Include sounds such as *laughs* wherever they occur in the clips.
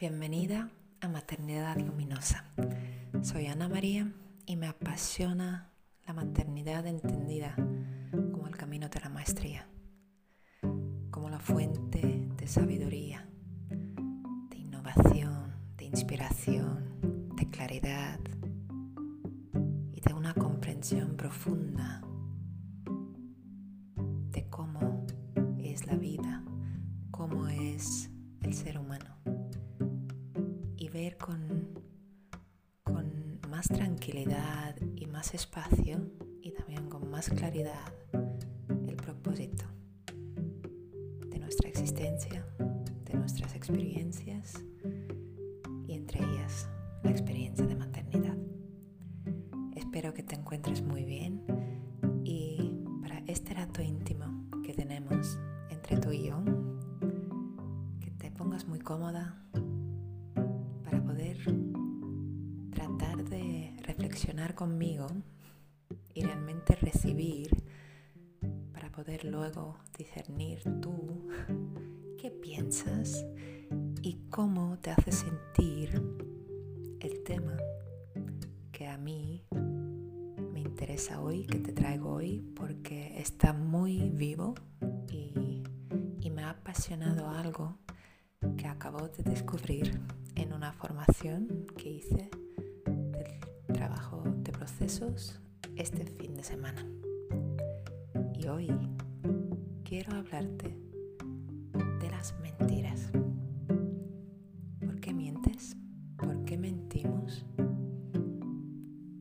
Bienvenida a Maternidad Luminosa. Soy Ana María y me apasiona la maternidad entendida como el camino de la maestría, como la fuente de sabiduría, de innovación, de inspiración, de claridad y de una comprensión profunda ver con, con más tranquilidad y más espacio y también con más claridad el propósito de nuestra existencia, de nuestras experiencias y entre ellas la experiencia de maternidad. Espero que te encuentres muy bien y para este rato íntimo que tenemos entre tú y yo, que te pongas muy cómoda, conmigo y realmente recibir para poder luego discernir tú qué piensas y cómo te hace sentir el tema que a mí me interesa hoy, que te traigo hoy, porque está muy vivo y, y me ha apasionado algo que acabo de descubrir en una formación que hice procesos este fin de semana. Y hoy quiero hablarte de las mentiras. ¿Por qué mientes? ¿Por qué mentimos?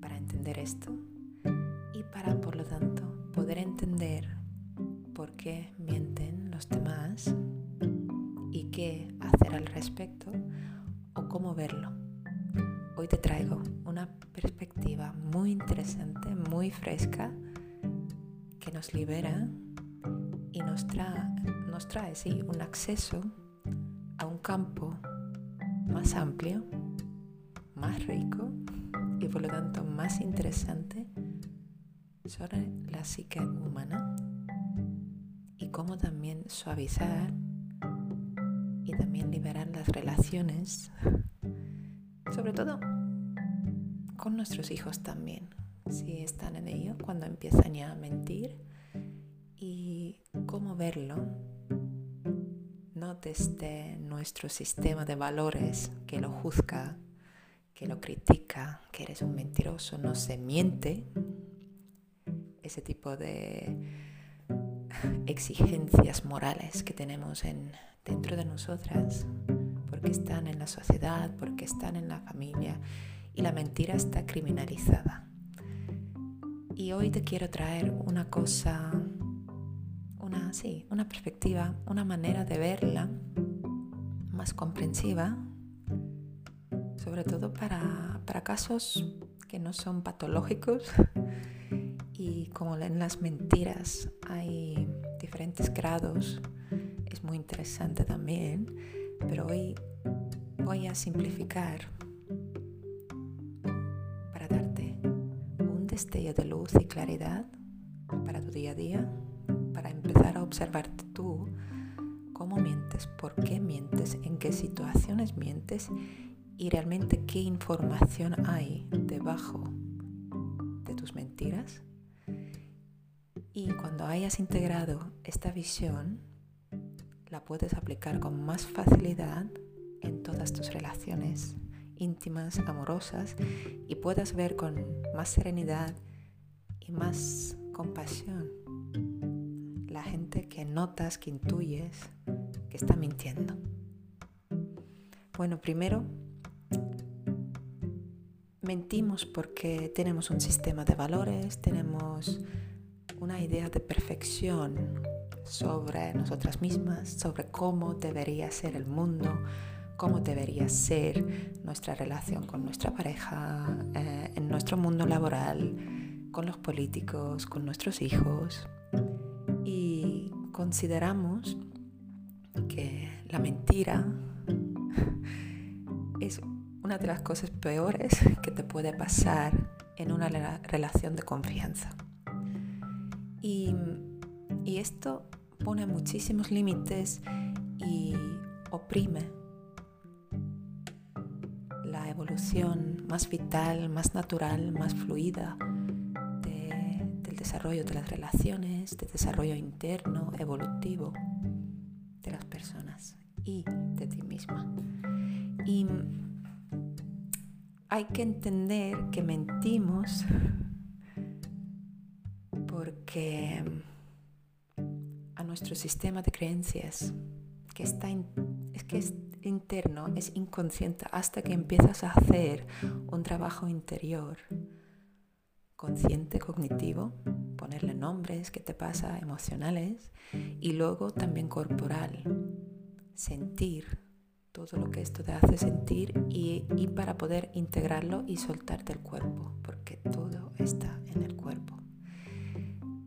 Para entender esto y para, por lo tanto, poder entender por qué mienten los demás y qué hacer al respecto o cómo verlo. Hoy te traigo una fresca, que nos libera y nos trae, nos trae sí, un acceso a un campo más amplio, más rico y por lo tanto más interesante sobre la psique humana y cómo también suavizar y también liberar las relaciones, sobre todo con nuestros hijos también, si están en ello, cuando empiezan ya a mentir y cómo verlo, no desde nuestro sistema de valores que lo juzga, que lo critica, que eres un mentiroso, no se miente, ese tipo de exigencias morales que tenemos en, dentro de nosotras, porque están en la sociedad, porque están en la familia y la mentira está criminalizada. Y hoy te quiero traer una cosa, una, sí, una perspectiva, una manera de verla más comprensiva, sobre todo para, para casos que no son patológicos. *laughs* Y como en las mentiras hay diferentes grados, es muy interesante también, pero hoy voy a simplificar destello de luz y claridad para tu día a día, para empezar a observarte tú cómo mientes, por qué mientes, en qué situaciones mientes y realmente qué información hay debajo de tus mentiras. Y cuando hayas integrado esta visión, la puedes aplicar con más facilidad en todas tus relaciones íntimas, amorosas, y puedas ver con más serenidad y más compasión la gente que notas, que intuyes, que está mintiendo. Bueno, primero, mentimos porque tenemos un sistema de valores, tenemos una idea de perfección sobre nosotras mismas, sobre cómo debería ser el mundo, cómo debería ser nuestra relación con nuestra pareja, eh, en nuestro mundo laboral, con los políticos, con nuestros hijos. Y consideramos que la mentira *laughs* es una de las cosas peores que te puede pasar en una relación de confianza. Y, esto pone muchísimos límites y oprime evolución más vital, más natural, más fluida del desarrollo de las relaciones, del desarrollo interno, evolutivo de las personas y de ti misma. Y hay que entender que mentimos porque a nuestro sistema de creencias, que está es que es interno, es inconsciente hasta que empiezas a hacer un trabajo interior, consciente, cognitivo, ponerle nombres, qué te pasa, emocionales, y luego también corporal, sentir todo lo que esto te hace sentir y, y para poder integrarlo y soltar del cuerpo, porque todo está en el cuerpo.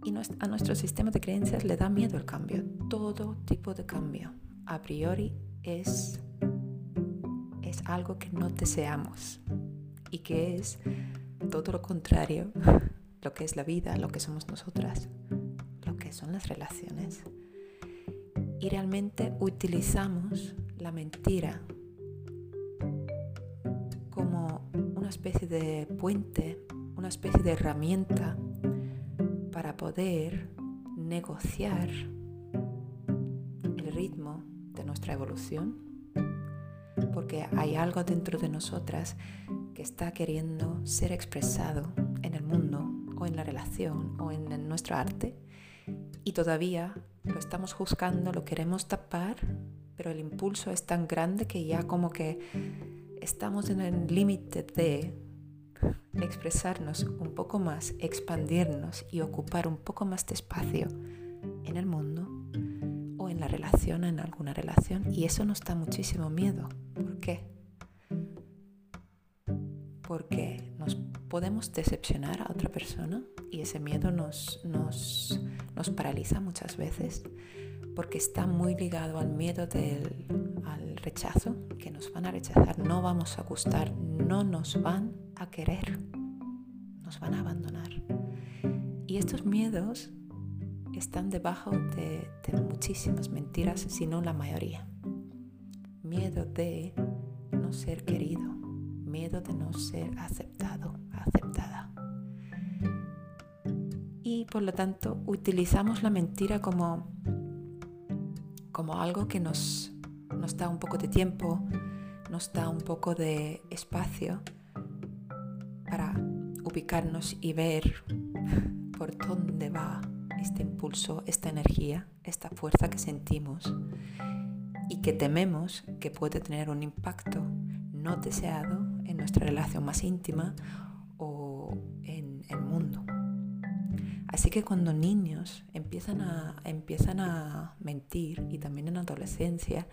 Y a nuestro sistema de creencias le da miedo el cambio, todo tipo de cambio. A priori es, es algo que no deseamos y que es todo lo contrario, *laughs* lo que es la vida, lo que somos nosotras, lo que son las relaciones. Y realmente utilizamos la mentira como una especie de puente, una especie de herramienta para poder negociar de nuestra evolución, porque hay algo dentro de nosotras que está queriendo ser expresado en el mundo o en la relación o en, nuestro arte y todavía lo estamos juzgando, lo queremos tapar, pero el impulso es tan grande que ya como que estamos en el límite de expresarnos un poco más, expandirnos y ocupar un poco más de espacio en el mundo relación, en alguna relación. Y eso nos da muchísimo miedo. ¿Por qué? Porque nos podemos decepcionar a otra persona y ese miedo nos, nos, nos paraliza muchas veces porque está muy ligado al miedo del al rechazo, que nos van a rechazar, no vamos a gustar, no nos van a querer, nos van a abandonar. Y estos miedos están debajo de, muchísimas mentiras, si no la mayoría. Miedo de no ser querido, miedo de no ser aceptado, aceptada. Y por lo tanto utilizamos la mentira como como algo que nos da un poco de tiempo, nos da un poco de espacio para ubicarnos y ver *laughs* por dónde va este impulso, esta energía, esta fuerza que sentimos y que tememos que puede tener un impacto no deseado en nuestra relación más íntima o en el mundo. Así que cuando niños empiezan a, empiezan a mentir y también en adolescencia,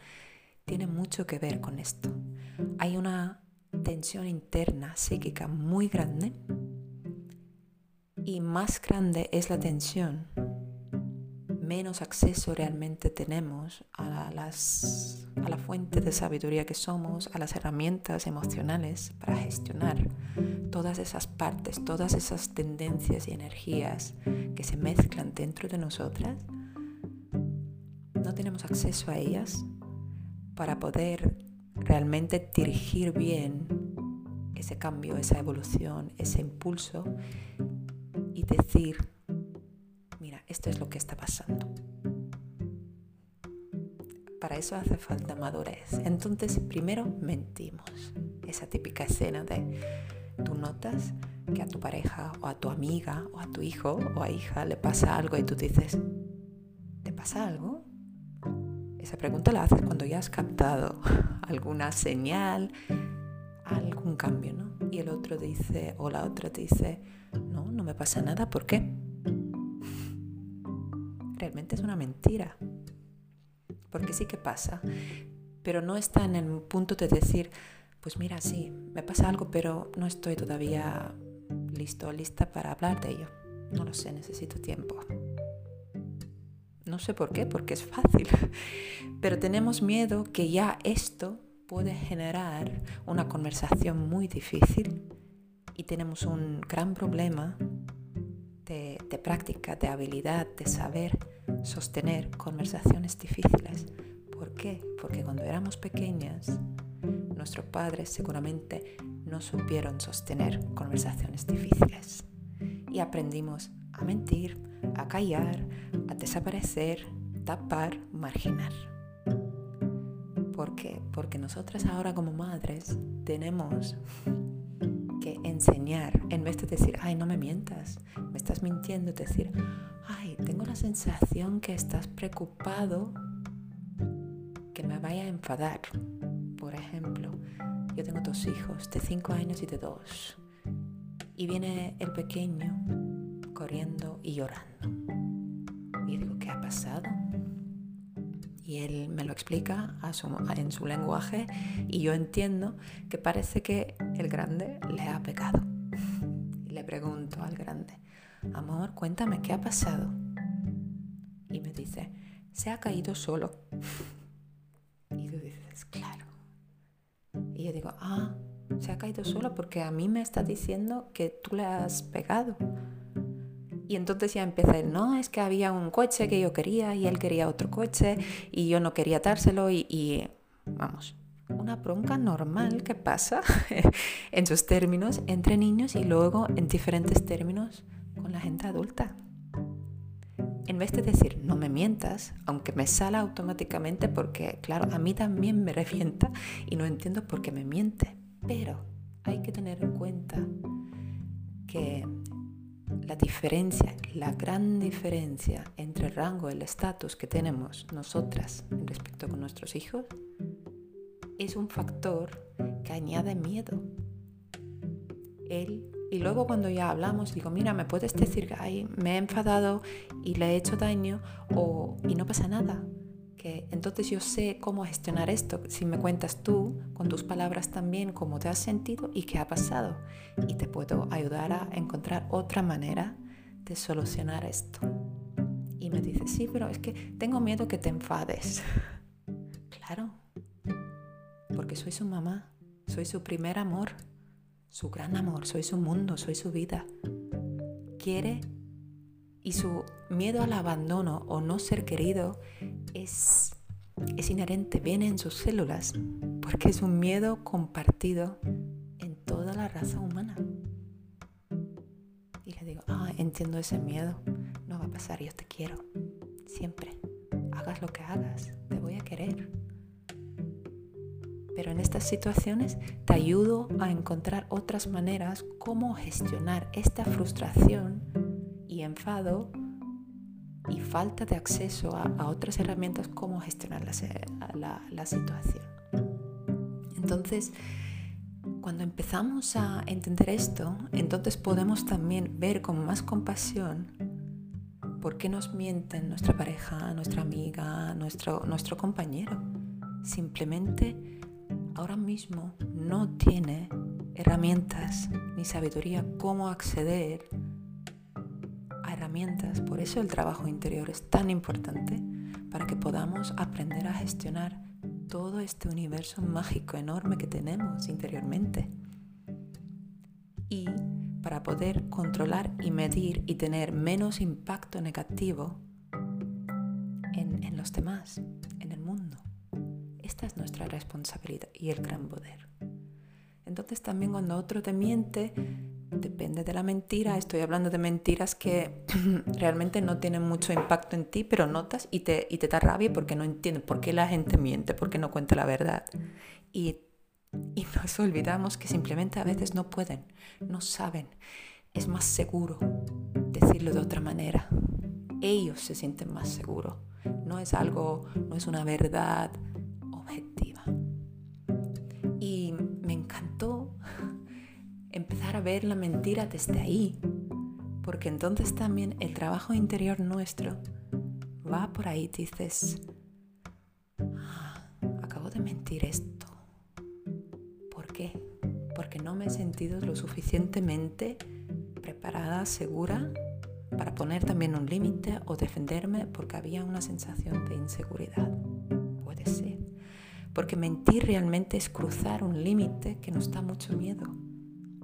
tiene mucho que ver con esto. Hay una tensión interna psíquica muy grande y más grande es la tensión menos acceso realmente tenemos a, a la fuente de sabiduría que somos, a las herramientas emocionales para gestionar todas esas partes, todas esas tendencias y energías que se mezclan dentro de nosotras, no tenemos acceso a ellas para poder realmente dirigir bien ese cambio, esa evolución, ese impulso y decir, esto es lo que está pasando. Para eso hace falta madurez. Entonces, primero mentimos. Esa típica escena de tú notas que a tu pareja o a tu amiga o a tu hijo o a hija le pasa algo y tú dices, ¿te pasa algo? Esa pregunta la haces cuando ya has captado *laughs* alguna señal, algún cambio, ¿no? Y el otro dice, o la otra dice, no, me pasa nada, ¿por qué? realmente es una mentira. Porque sí que pasa, pero no está en el punto de decir, pues mira, sí, me pasa algo, pero no estoy todavía listo lista para hablar de ello. No lo sé, necesito tiempo. No sé por qué, porque es fácil. *laughs* Pero tenemos miedo que ya esto puede generar una conversación muy difícil y tenemos un gran problema de, práctica, de habilidad, de saber sostener conversaciones difíciles. ¿Por qué? Porque cuando éramos pequeñas, nuestros padres seguramente no supieron sostener conversaciones difíciles. Y aprendimos a mentir, a callar, a desaparecer, tapar, marginar. ¿Por qué? Porque nosotras ahora como madres tenemos que enseñar, en vez de decir, ay, no me mientas, me estás mintiendo, decir, ay, tengo la sensación que estás preocupado que me vaya a enfadar. Por ejemplo, yo tengo dos hijos de 5 años y de 2. Y viene el pequeño corriendo y llorando. Y digo, ¿qué ha pasado? Y él me lo explica en su lenguaje y yo entiendo que parece que el grande le ha pecado. Y le pregunto al grande, amor, cuéntame, ¿qué ha pasado? Y me dice, se ha caído solo. Y tú dices, claro. Y yo digo, ah, se ha caído solo porque a mí me está diciendo que tú le has pegado. Y entonces ya empecé, no, es que había un coche que yo quería y él quería otro coche y yo no quería dárselo y, y vamos, una bronca normal que pasa *laughs* en sus términos entre niños y luego en diferentes términos con la gente adulta. En vez de decir no me mientas, aunque me sale automáticamente porque, claro, a mí también me revienta y no entiendo por qué me miente, pero hay que tener en cuenta que la diferencia, la gran diferencia entre el rango y el estatus que tenemos nosotras respecto con nuestros hijos es un factor que añade miedo. Él, y luego cuando ya hablamos, digo, mira, ¿me puedes decir que me he enfadado y le he hecho daño o, y no pasa nada? Que entonces yo sé cómo gestionar esto. Si me cuentas tú, con tus palabras también, cómo te has sentido y qué ha pasado. Y te puedo ayudar a encontrar otra manera de solucionar esto. Y me dice, sí, pero es que tengo miedo que te enfades. *laughs* claro, porque soy su mamá, soy su primer amor, su gran amor, soy su mundo, soy su vida. Quiere y su miedo al abandono o no ser querido es, es inherente, viene en sus células, porque es un miedo compartido en toda la raza humana. Y le digo, ah, entiendo ese miedo, no va a pasar, yo te quiero, siempre. Hagas lo que hagas, te voy a querer. Pero en estas situaciones te ayudo a encontrar otras maneras cómo gestionar esta frustración y enfado y falta de acceso a, otras herramientas, cómo gestionar la, la situación. Entonces, cuando empezamos a entender esto, entonces podemos también ver con más compasión por qué nos mienten nuestra pareja, nuestra amiga, nuestro, nuestro compañero. Simplemente ahora mismo no tiene herramientas ni sabiduría cómo acceder a herramientas. Por eso el trabajo interior es tan importante para que podamos aprender a gestionar todo este universo mágico enorme que tenemos interiormente. Y para poder controlar y medir y tener menos impacto negativo en, en los demás, es nuestra responsabilidad y el gran poder. Entonces también cuando otro te miente, depende de la mentira. Estoy hablando de mentiras que *clears throat* realmente no tienen mucho impacto en ti, pero notas y te, y te da rabia porque no entiendes por qué la gente miente, por qué no cuenta la verdad. Y, y nos olvidamos que simplemente a veces no pueden, no saben. Es más seguro decirlo de otra manera. Ellos se sienten más seguros. No es algo, no es una verdad Y me encantó *laughs* empezar a ver la mentira desde ahí, porque entonces también el trabajo interior nuestro va por ahí, dices, ah, acabo de mentir esto. ¿Por qué? Porque no me he sentido lo suficientemente preparada, segura para poner también un límite o defenderme porque había una sensación de inseguridad. Porque mentir realmente es cruzar un límite que nos da mucho miedo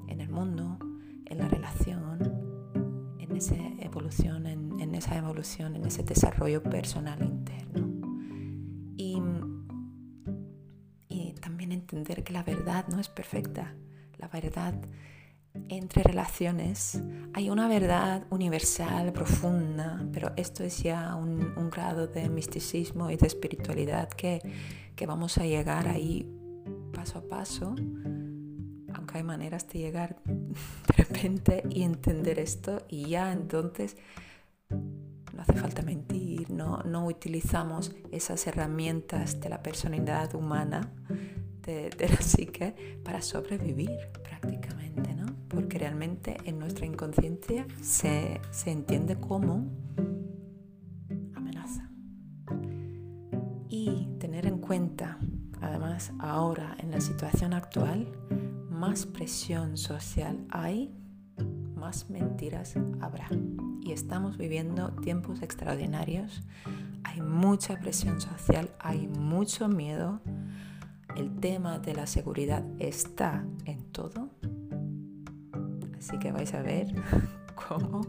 en el mundo, en la relación, en esa evolución, en, esa evolución, en ese desarrollo personal interno. Y, y también entender que la verdad no es perfecta. la verdad entre relaciones hay una verdad universal, profunda, pero esto es ya un, grado de misticismo y de espiritualidad que, que, vamos a llegar ahí paso a paso, aunque hay maneras de llegar *laughs* de repente y entender esto y ya entonces no hace falta mentir, no, no utilizamos esas herramientas de la personalidad humana, de la psique, para sobrevivir prácticamente, ¿no? Porque realmente en nuestra inconsciencia se, entiende como amenaza. Y tener en cuenta, además ahora en la situación actual, más presión social hay, más mentiras habrá. Y estamos viviendo tiempos extraordinarios, hay mucha presión social, hay mucho miedo, el tema de la seguridad está en Así que vais a ver *laughs* cómo,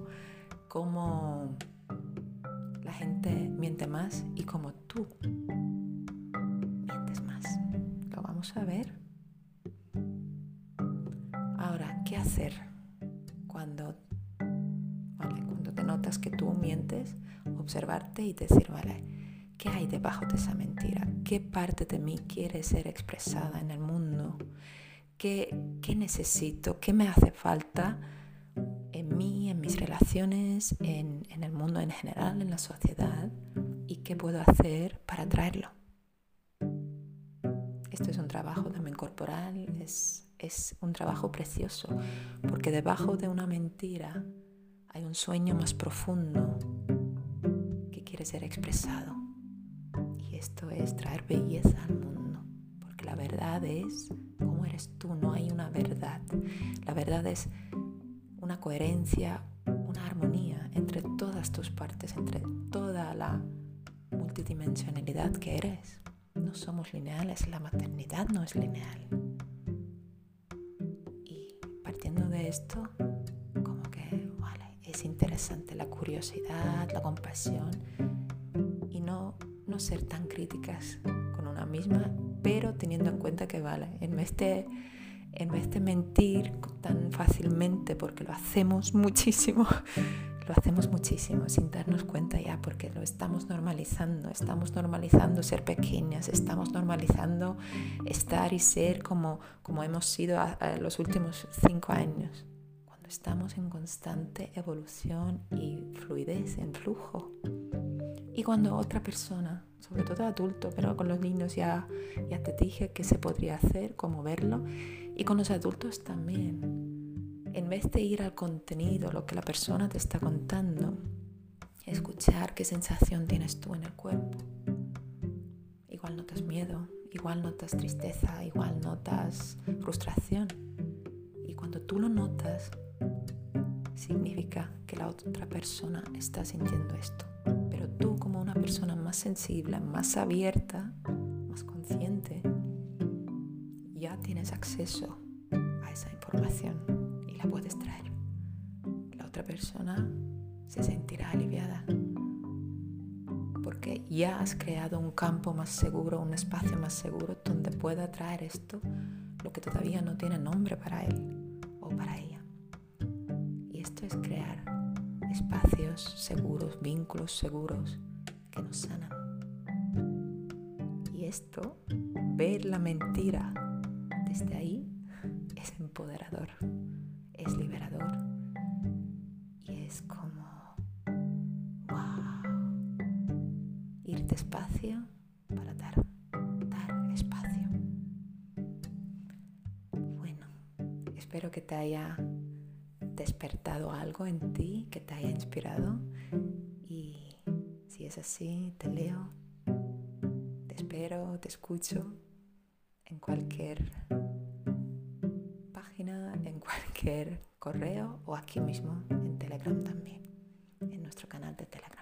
cómo la gente miente más y cómo tú mientes más. Lo vamos a ver. Ahora, ¿qué hacer cuando, cuando te notas que tú mientes? Observarte y decir, vale, ¿qué hay debajo de esa mentira? ¿Qué parte de mí quiere ser expresada en el mundo? Qué, necesito, qué me hace falta en mí, en mis relaciones, en, el mundo en general, en la sociedad, y qué puedo hacer para traerlo. Esto es un trabajo también corporal, es, es un trabajo precioso, porque debajo de una mentira hay un sueño más profundo que quiere ser expresado. Y esto es traer belleza al mundo, la verdad es eres tú, no hay una verdad. La verdad es una coherencia, una armonía entre todas tus partes, entre toda la multidimensionalidad que eres. No somos lineales, la maternidad no es lineal. Y partiendo de esto, como que, vale, es interesante la curiosidad, la compasión y no, no ser tan críticas con una misma pero teniendo en cuenta que vale, en vez de, en vez de mentir tan fácilmente, porque lo hacemos muchísimo, *laughs* lo hacemos muchísimo sin darnos cuenta ya, porque lo estamos normalizando, estamos normalizando ser pequeñas, estamos normalizando estar y ser como, como hemos sido a, los últimos cinco años, cuando estamos en constante evolución y fluidez, en flujo. Y cuando otra persona sobre todo adulto, pero con los niños ya, ya te dije que se podría hacer, cómo verlo, y con los adultos también. En vez de ir al contenido, lo que la persona te está contando, escuchar qué sensación tienes tú en el cuerpo. Igual notas miedo, igual notas tristeza, igual notas frustración. Y cuando tú lo notas, significa que la otra persona está sintiendo esto tú como una persona más sensible, más abierta, más consciente, ya tienes acceso a esa información y la puedes traer. La otra persona se sentirá aliviada porque ya has creado un campo más seguro, un espacio más seguro donde pueda traer esto, lo que todavía no tiene nombre para él o para ella. Y esto es crear espacios seguros, vínculos seguros que nos sanan. Y esto, ver la mentira desde ahí, es empoderador, es liberador y es como, wow, ir despacio para dar, dar espacio. Bueno, espero que te haya despertado algo en ti que te haya inspirado y si es así, te leo, te espero, te escucho en cualquier página, en cualquier correo o aquí mismo en Telegram también, en nuestro canal de Telegram.